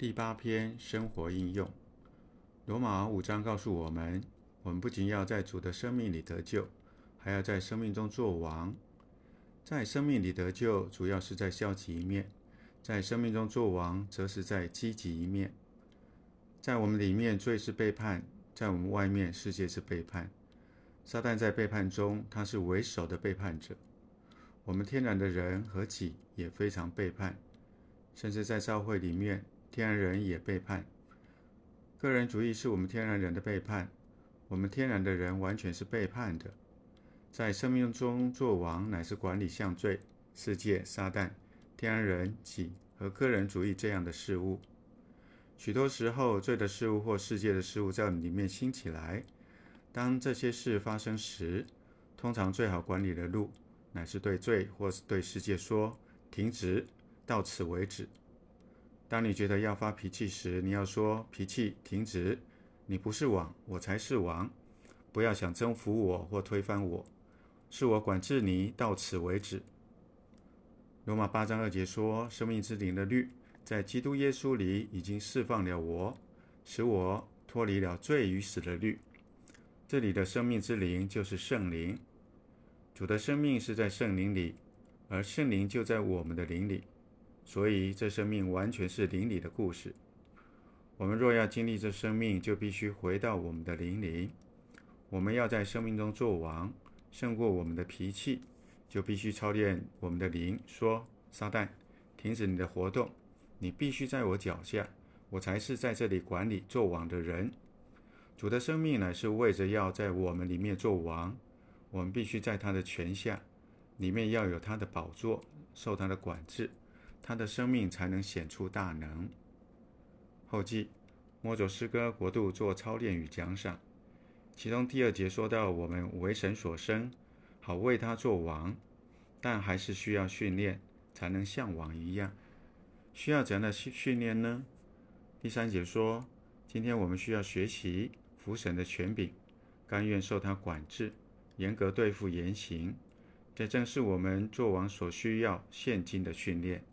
第八篇生活应用，罗马五章告诉我们：我们不仅要在主的生命里得救，还要在生命中做王。在生命里得救，主要是在消极一面；在生命中做王，则是在积极一面。在我们里面，罪是背叛；在我们外面，世界是背叛。撒旦在背叛中，他是为首的背叛者。我们天然的人和己也非常背叛，甚至在教会里面。天然人也背叛，个人主义是我们天然人的背叛。我们天然的人完全是背叛的，在生命中做王，乃是管理像罪、世界、撒旦、天然人、己和个人主义这样的事物。许多时候，罪的事物或世界的事物在里面兴起来。当这些事发生时，通常最好管理的路，乃是对罪或是对世界说：“停止，到此为止。”当你觉得要发脾气时，你要说：“脾气停止，你不是王，我才是王。不要想征服我或推翻我，是我管制你，到此为止。”罗马八章二节说：“生命之灵的律，在基督耶稣里已经释放了我，使我脱离了罪与死的律。”这里的生命之灵就是圣灵。主的生命是在圣灵里，而圣灵就在我们的灵里。所以，这生命完全是灵里的故事。我们若要经历这生命，就必须回到我们的灵里。我们要在生命中做王，胜过我们的脾气，就必须操练我们的灵，说：“撒旦，停止你的活动！你必须在我脚下，我才是在这里管理做王的人。”主的生命乃是为着要在我们里面做王，我们必须在他的权下，里面要有他的宝座，受他的管制。他的生命才能显出大能。后记：摸着诗歌国度做操练与奖赏。其中第二节说到，我们为神所生，好为他做王，但还是需要训练，才能像王一样。需要怎样的训训练呢？第三节说，今天我们需要学习服神的权柄，甘愿受他管制，严格对付言行。这正是我们做王所需要现今的训练。